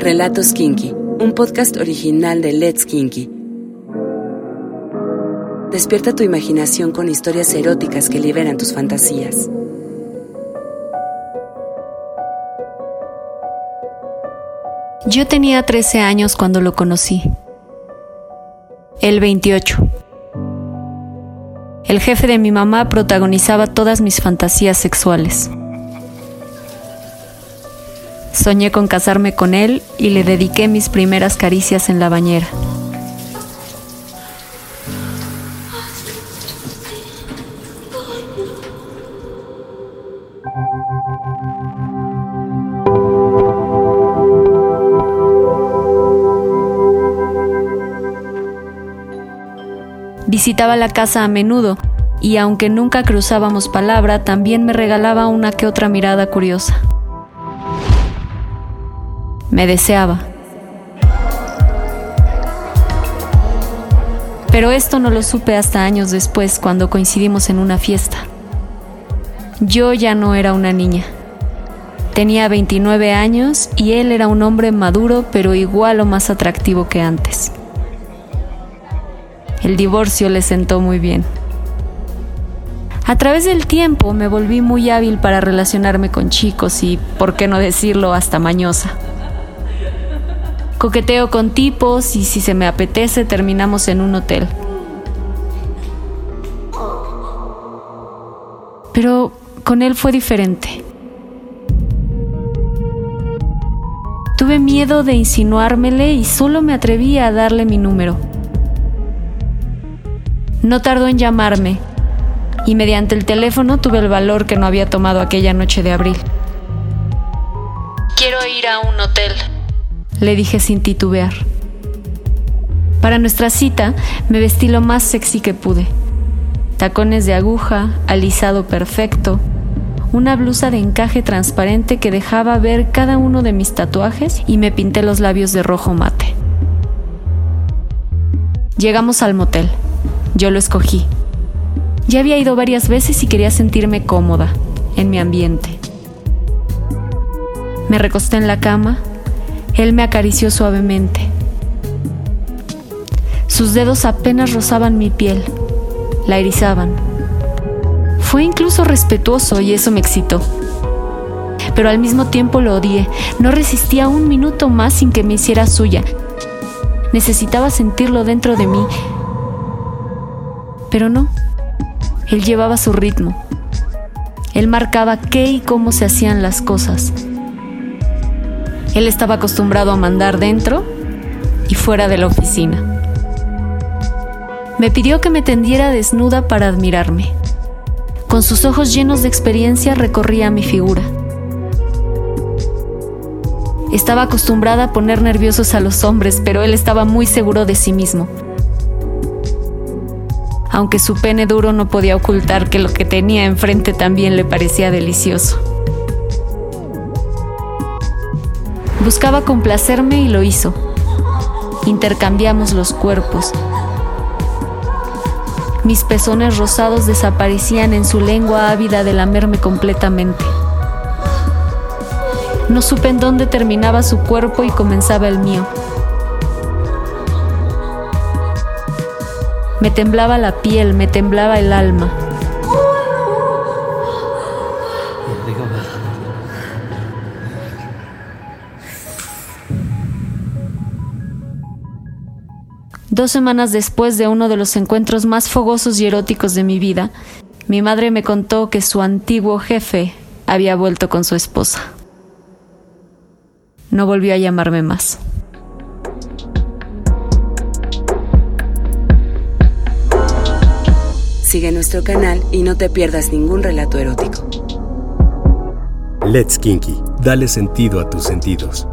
Relatos Kinky, un podcast original de Let's Kinky. Despierta tu imaginación con historias eróticas que liberan tus fantasías. Yo tenía 13 años cuando lo conocí. El 28. El jefe de mi mamá protagonizaba todas mis fantasías sexuales. Soñé con casarme con él y le dediqué mis primeras caricias en la bañera. Visitaba la casa a menudo y aunque nunca cruzábamos palabra, también me regalaba una que otra mirada curiosa. Me deseaba. Pero esto no lo supe hasta años después, cuando coincidimos en una fiesta. Yo ya no era una niña. Tenía 29 años y él era un hombre maduro, pero igual o más atractivo que antes. El divorcio le sentó muy bien. A través del tiempo me volví muy hábil para relacionarme con chicos y, por qué no decirlo, hasta mañosa. Coqueteo con tipos y si se me apetece terminamos en un hotel. Pero con él fue diferente. Tuve miedo de insinuármele y solo me atreví a darle mi número. No tardó en llamarme y mediante el teléfono tuve el valor que no había tomado aquella noche de abril. Quiero ir a un hotel, le dije sin titubear. Para nuestra cita me vestí lo más sexy que pude. Tacones de aguja, alisado perfecto, una blusa de encaje transparente que dejaba ver cada uno de mis tatuajes y me pinté los labios de rojo mate. Llegamos al motel. Yo lo escogí. Ya había ido varias veces y quería sentirme cómoda en mi ambiente. Me recosté en la cama, él me acarició suavemente. Sus dedos apenas rozaban mi piel, la erizaban. Fue incluso respetuoso y eso me excitó. Pero al mismo tiempo lo odié. No resistía un minuto más sin que me hiciera suya. Necesitaba sentirlo dentro de mí. Pero no. Él llevaba su ritmo. Él marcaba qué y cómo se hacían las cosas. Él estaba acostumbrado a mandar dentro y fuera de la oficina. Me pidió que me tendiera desnuda para admirarme. Con sus ojos llenos de experiencia recorría mi figura. Estaba acostumbrada a poner nerviosos a los hombres, pero él estaba muy seguro de sí mismo. Aunque su pene duro no podía ocultar que lo que tenía enfrente también le parecía delicioso. Buscaba complacerme y lo hizo. Intercambiamos los cuerpos. Mis pezones rosados desaparecían en su lengua ávida de lamerme completamente. No supe en dónde terminaba su cuerpo y comenzaba el mío. Me temblaba la piel, me temblaba el alma. Dos semanas después de uno de los encuentros más fogosos y eróticos de mi vida, mi madre me contó que su antiguo jefe había vuelto con su esposa. No volvió a llamarme más. Sigue nuestro canal y no te pierdas ningún relato erótico. Let's Kinky, dale sentido a tus sentidos.